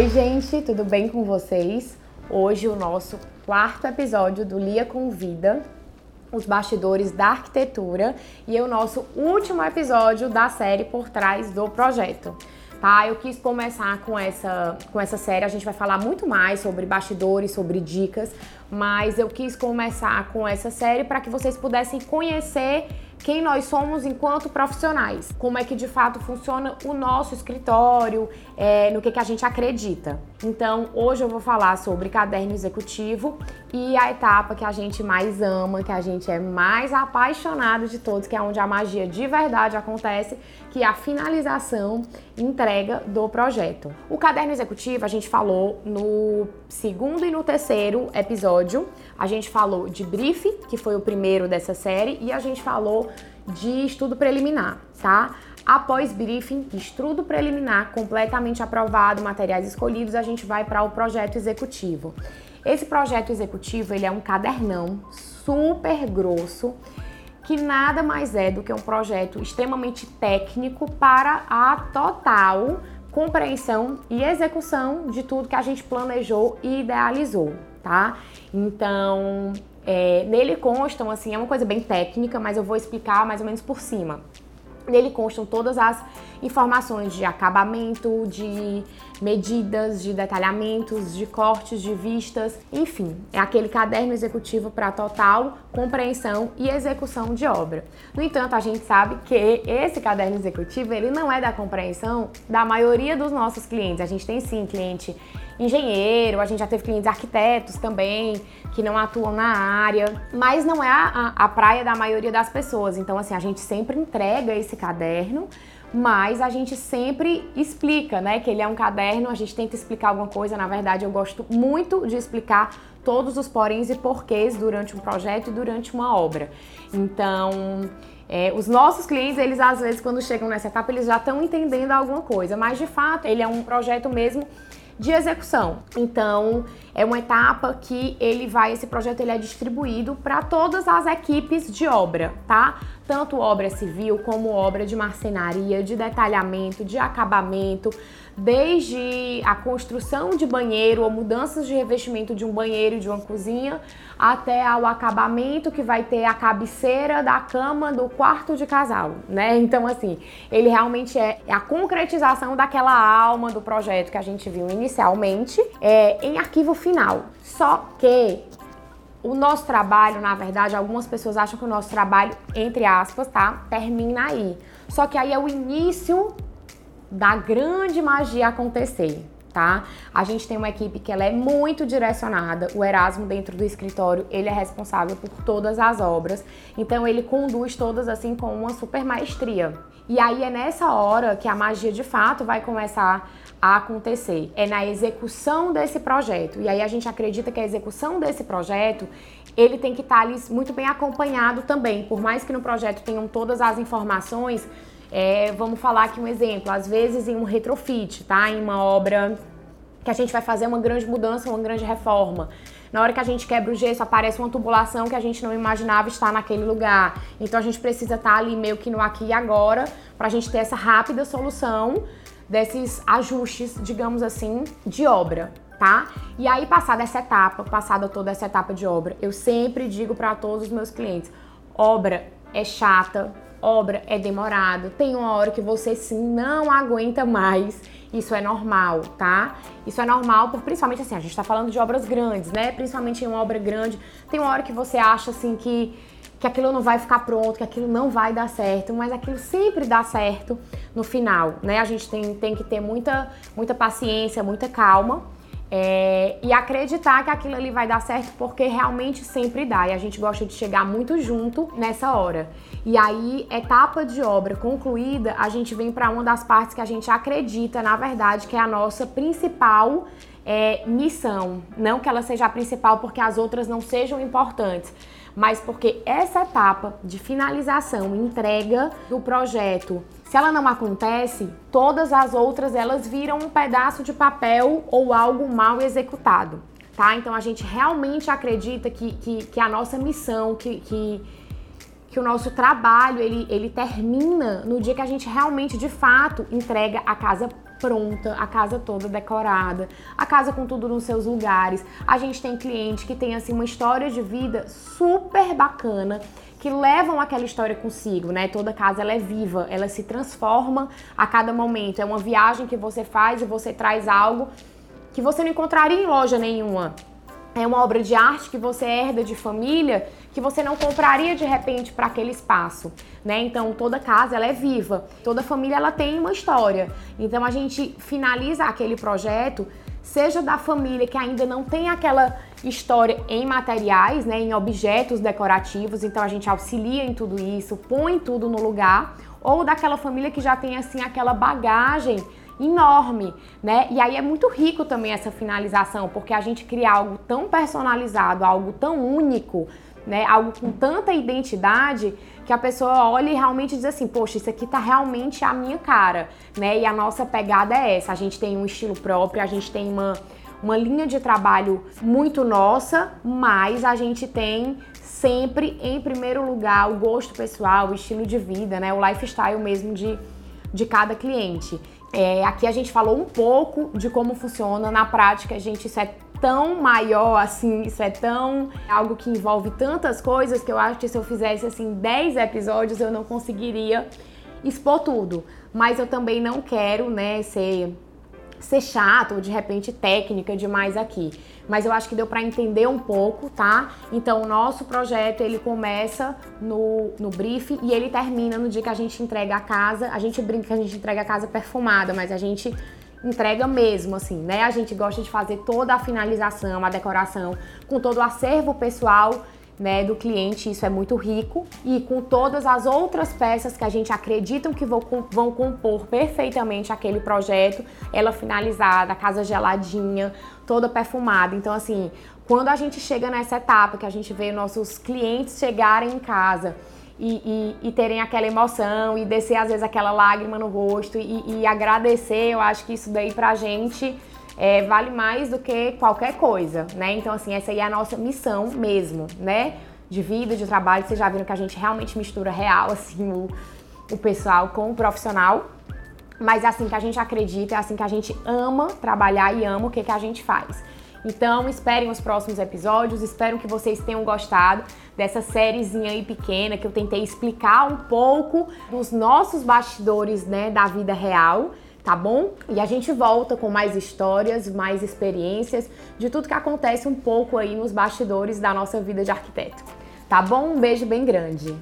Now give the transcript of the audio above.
Oi, gente, tudo bem com vocês? Hoje o nosso quarto episódio do Lia Convida, os bastidores da arquitetura e é o nosso último episódio da série por trás do projeto. Tá, eu quis começar com essa, com essa série. A gente vai falar muito mais sobre bastidores, sobre dicas, mas eu quis começar com essa série para que vocês pudessem conhecer quem nós somos enquanto profissionais, como é que de fato funciona o nosso escritório, é, no que, que a gente acredita. Então, hoje eu vou falar sobre caderno executivo e a etapa que a gente mais ama, que a gente é mais apaixonado de todos, que é onde a magia de verdade acontece, que é a finalização entrega do projeto. O caderno executivo a gente falou no segundo e no terceiro episódio. A gente falou de brief, que foi o primeiro dessa série, e a gente falou de estudo preliminar, tá? Após briefing, estudo preliminar completamente aprovado, materiais escolhidos, a gente vai para o projeto executivo. Esse projeto executivo, ele é um cadernão super grosso, que nada mais é do que um projeto extremamente técnico para a total compreensão e execução de tudo que a gente planejou e idealizou, tá? Então, é, nele constam, assim, é uma coisa bem técnica, mas eu vou explicar mais ou menos por cima. Nele constam todas as informações de acabamento, de medidas, de detalhamentos, de cortes, de vistas, enfim, é aquele caderno executivo para total compreensão e execução de obra. No entanto, a gente sabe que esse caderno executivo ele não é da compreensão da maioria dos nossos clientes. A gente tem sim cliente engenheiro, a gente já teve clientes arquitetos também que não atuam na área, mas não é a, a, praia da maioria das pessoas. Então, assim, a gente sempre entrega esse caderno mas a gente sempre explica, né? Que ele é um caderno, a gente tenta explicar alguma coisa. Na verdade, eu gosto muito de explicar todos os poréns e porquês durante um projeto e durante uma obra. Então, é, os nossos clientes, eles às vezes, quando chegam nessa etapa, eles já estão entendendo alguma coisa, mas de fato, ele é um projeto mesmo de execução. Então, é uma etapa que ele vai, esse projeto ele é distribuído para todas as equipes de obra, tá? Tanto obra civil como obra de marcenaria, de detalhamento, de acabamento, desde a construção de banheiro ou mudanças de revestimento de um banheiro e de uma cozinha, até ao acabamento que vai ter a cabeceira da cama do quarto de casal, né? Então, assim, ele realmente é a concretização daquela alma do projeto que a gente viu inicialmente é, em arquivo final. Só que o nosso trabalho, na verdade, algumas pessoas acham que o nosso trabalho, entre aspas, tá, termina aí. Só que aí é o início da grande magia acontecer, tá? A gente tem uma equipe que ela é muito direcionada. O Erasmo dentro do escritório, ele é responsável por todas as obras. Então ele conduz todas assim com uma super maestria. E aí é nessa hora que a magia de fato vai começar a acontecer. É na execução desse projeto. E aí a gente acredita que a execução desse projeto, ele tem que estar ali muito bem acompanhado também. Por mais que no projeto tenham todas as informações, é, vamos falar aqui um exemplo, às vezes em um retrofit, tá? Em uma obra que a gente vai fazer uma grande mudança, uma grande reforma. Na hora que a gente quebra o gesso, aparece uma tubulação que a gente não imaginava estar naquele lugar. Então a gente precisa estar ali meio que no aqui e agora para a gente ter essa rápida solução desses ajustes, digamos assim, de obra, tá? E aí passada essa etapa, passada toda essa etapa de obra, eu sempre digo para todos os meus clientes, obra é chata, obra é demorado, tem uma hora que você sim não aguenta mais. Isso é normal, tá? Isso é normal, por, principalmente assim, a gente tá falando de obras grandes, né? Principalmente em uma obra grande, tem uma hora que você acha assim que que aquilo não vai ficar pronto, que aquilo não vai dar certo, mas aquilo sempre dá certo no final, né? A gente tem, tem que ter muita, muita paciência, muita calma é, e acreditar que aquilo ali vai dar certo porque realmente sempre dá. E a gente gosta de chegar muito junto nessa hora. E aí, etapa de obra concluída, a gente vem para uma das partes que a gente acredita, na verdade, que é a nossa principal é, missão. Não que ela seja a principal porque as outras não sejam importantes, mas porque essa etapa de finalização, entrega do projeto se ela não acontece, todas as outras elas viram um pedaço de papel ou algo mal executado, tá? Então a gente realmente acredita que, que, que a nossa missão, que, que, que o nosso trabalho ele, ele termina no dia que a gente realmente de fato entrega a casa pronta, a casa toda decorada, a casa com tudo nos seus lugares. A gente tem cliente que tem assim uma história de vida super bacana que levam aquela história consigo, né? Toda casa ela é viva, ela se transforma a cada momento. É uma viagem que você faz e você traz algo que você não encontraria em loja nenhuma. É uma obra de arte que você herda de família que você não compraria de repente para aquele espaço, né? Então toda casa ela é viva, toda família ela tem uma história. Então a gente finaliza aquele projeto, seja da família que ainda não tem aquela história em materiais, né, em objetos decorativos, então a gente auxilia em tudo isso, põe tudo no lugar, ou daquela família que já tem assim aquela bagagem enorme, né? E aí é muito rico também essa finalização, porque a gente cria algo tão personalizado, algo tão único, né? Algo com tanta identidade que a pessoa olha e realmente diz assim, poxa, isso aqui tá realmente a minha cara, né? E a nossa pegada é essa. A gente tem um estilo próprio, a gente tem uma uma linha de trabalho muito nossa, mas a gente tem sempre em primeiro lugar o gosto pessoal, o estilo de vida, né? O lifestyle mesmo de, de cada cliente. É, aqui a gente falou um pouco de como funciona na prática, gente, isso é tão maior assim, isso é tão algo que envolve tantas coisas que eu acho que se eu fizesse assim 10 episódios eu não conseguiria expor tudo. Mas eu também não quero, né, ser ser chato ou de repente técnica demais aqui. Mas eu acho que deu para entender um pouco, tá? Então o nosso projeto ele começa no, no brief e ele termina no dia que a gente entrega a casa. A gente brinca que a gente entrega a casa perfumada, mas a gente entrega mesmo, assim, né? A gente gosta de fazer toda a finalização, a decoração, com todo o acervo pessoal né, do cliente, isso é muito rico, e com todas as outras peças que a gente acredita que vão, vão compor perfeitamente aquele projeto, ela finalizada, a casa geladinha, toda perfumada. Então, assim, quando a gente chega nessa etapa, que a gente vê nossos clientes chegarem em casa e, e, e terem aquela emoção e descer às vezes aquela lágrima no rosto e, e agradecer, eu acho que isso daí pra gente é, vale mais do que qualquer coisa, né? Então, assim, essa aí é a nossa missão mesmo, né? De vida, de trabalho. Vocês já viram que a gente realmente mistura real, assim, o, o pessoal com o profissional. Mas é assim que a gente acredita, é assim que a gente ama trabalhar e ama o que, que a gente faz. Então, esperem os próximos episódios, espero que vocês tenham gostado dessa sériezinha aí pequena que eu tentei explicar um pouco dos nossos bastidores, né, da vida real tá bom? E a gente volta com mais histórias, mais experiências de tudo que acontece um pouco aí nos bastidores da nossa vida de arquiteto. Tá bom? Um beijo bem grande.